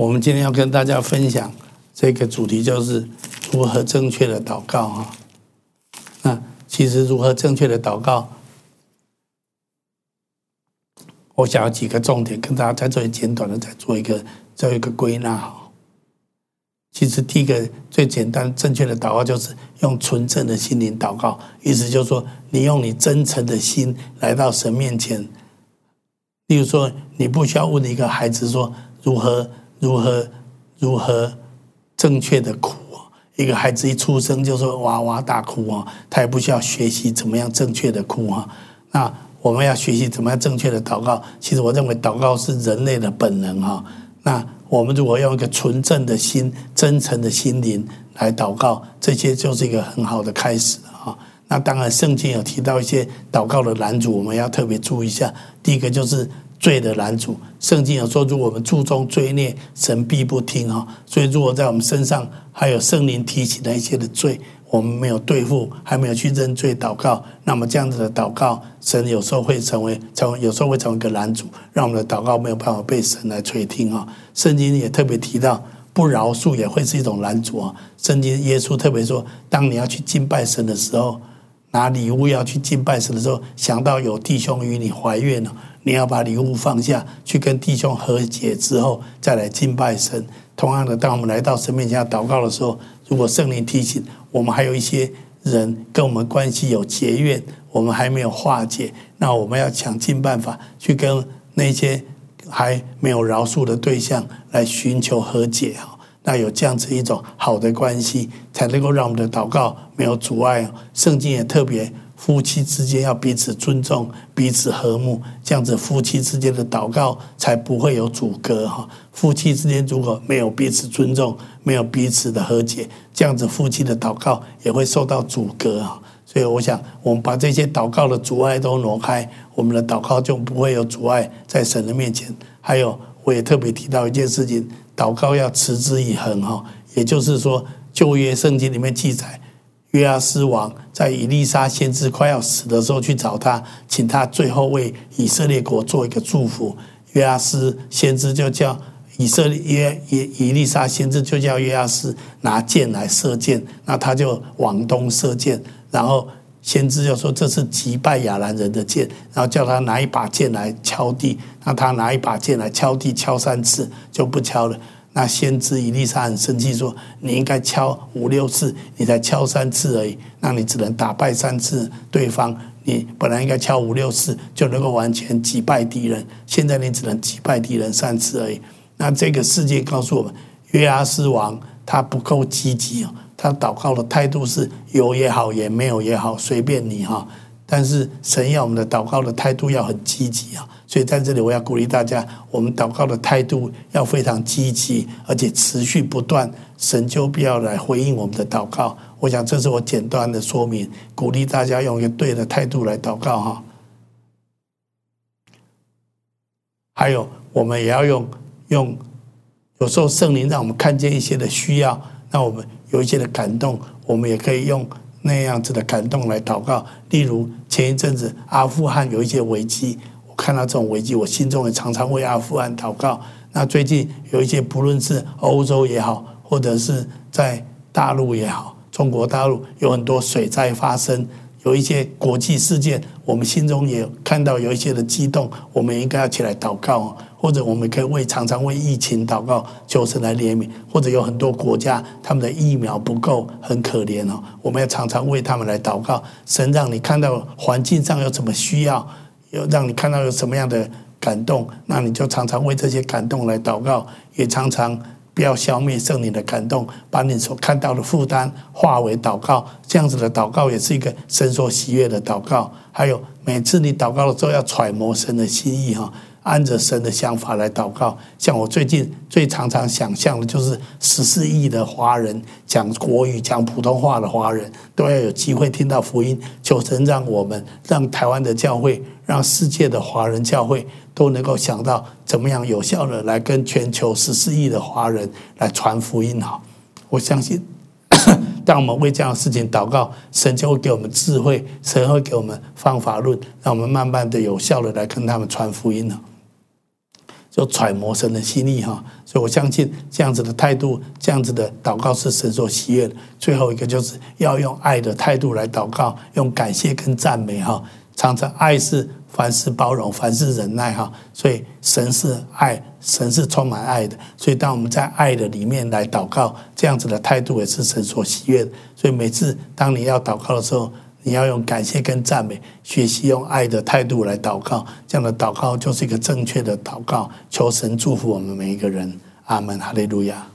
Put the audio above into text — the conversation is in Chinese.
我们今天要跟大家分享这个主题，就是如何正确的祷告啊。那其实如何正确的祷告，我想要几个重点跟大家在这里简短的再做一个做一个归纳哈。其实第一个最简单正确的祷告，就是用纯正的心灵祷告，意思就是说，你用你真诚的心来到神面前。例如说，你不需要问一个孩子说如何如何如何正确的哭一个孩子一出生就说哇哇大哭啊，他也不需要学习怎么样正确的哭啊。那我们要学习怎么样正确的祷告。其实我认为祷告是人类的本能哈。那我们如果用一个纯正的心、真诚的心灵来祷告，这些就是一个很好的开始啊。那当然，圣经有提到一些祷告的拦阻，我们要特别注意一下。第一个就是罪的拦阻，圣经有说，如果我们注重罪孽，神必不听哈。所以，如果在我们身上还有圣灵提起的一些的罪，我们没有对付，还没有去认罪祷告，那么这样子的祷告，神有时候会成为成，有时候会成为一个拦阻，让我们的祷告没有办法被神来垂听啊。圣经也特别提到，不饶恕也会是一种拦阻啊。圣经耶稣特别说，当你要去敬拜神的时候。拿礼物要去敬拜神的时候，想到有弟兄与你怀怨了，你要把礼物放下去跟弟兄和解之后，再来敬拜神。同样的，当我们来到神面前祷告的时候，如果圣灵提醒我们还有一些人跟我们关系有结怨，我们还没有化解，那我们要想尽办法去跟那些还没有饶恕的对象来寻求和解啊。那有这样子一种好的关系，才能够让我们的祷告没有阻碍。圣经也特别，夫妻之间要彼此尊重、彼此和睦，这样子夫妻之间的祷告才不会有阻隔哈。夫妻之间如果没有彼此尊重、没有彼此的和解，这样子夫妻的祷告也会受到阻隔啊。所以我想，我们把这些祷告的阻碍都挪开，我们的祷告就不会有阻碍在神的面前。还有，我也特别提到一件事情。祷告要持之以恒哈，也就是说，旧约圣经里面记载，约阿斯王在以利沙先知快要死的时候去找他，请他最后为以色列国做一个祝福。约阿斯先知就叫以色列约以以利沙先知就叫约阿斯拿箭来射箭，那他就往东射箭，然后先知就说这是击败亚兰人的箭，然后叫他拿一把剑来敲地。那他拿一把剑来敲地，敲三次就不敲了。那先知以利沙很生气，说：“你应该敲五六次，你才敲三次而已。那你只能打败三次对方。你本来应该敲五六次就能够完全击败敌人，现在你只能击败敌人三次而已。那这个世界告诉我们，约阿斯王他不够积极哦，他祷告的态度是有也好，也没有也好，随便你哈。但是神要我们的祷告的态度要很积极啊。”所以在这里，我要鼓励大家，我们祷告的态度要非常积极，而且持续不断，神就必要来回应我们的祷告。我想这是我简单的说明，鼓励大家用一个对的态度来祷告哈。还有，我们也要用用，有时候圣灵让我们看见一些的需要，那我们有一些的感动，我们也可以用那样子的感动来祷告。例如前一阵子阿富汗有一些危机。我看到这种危机，我心中也常常为阿富汗祷告。那最近有一些，不论是欧洲也好，或者是在大陆也好，中国大陆有很多水灾发生，有一些国际事件，我们心中也看到有一些的激动，我们应该要起来祷告，或者我们可以为常常为疫情祷告，求神来怜悯，或者有很多国家他们的疫苗不够，很可怜哦，我们要常常为他们来祷告。神让你看到环境上有什么需要。有让你看到有什么样的感动，那你就常常为这些感动来祷告，也常常不要消灭圣灵的感动，把你所看到的负担化为祷告。这样子的祷告也是一个神所喜悦的祷告。还有每次你祷告的时候，要揣摩神的心意哈。按着神的想法来祷告，像我最近最常常想象的，就是十四亿的华人讲国语、讲普通话的华人，都要有机会听到福音。求神让我们、让台湾的教会、让世界的华人教会都能够想到怎么样有效的来跟全球十四亿的华人来传福音。哈，我相信，当我们为这样的事情祷告，神就会给我们智慧，神会给我们方法论，让我们慢慢的有效的来跟他们传福音了。就揣摩神的心意哈。所以我相信这样子的态度，这样子的祷告是神所喜悦的。最后一个就是要用爱的态度来祷告，用感谢跟赞美哈。常常爱是凡事包容，凡事忍耐哈。所以神是爱，神是充满爱的。所以当我们在爱的里面来祷告，这样子的态度也是神所喜悦的。所以每次当你要祷告的时候，你要用感谢跟赞美，学习用爱的态度来祷告，这样的祷告就是一个正确的祷告。求神祝福我们每一个人，阿门，哈利路亚。